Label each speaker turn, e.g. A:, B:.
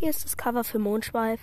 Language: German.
A: Hier ist das Cover für Mondschweif.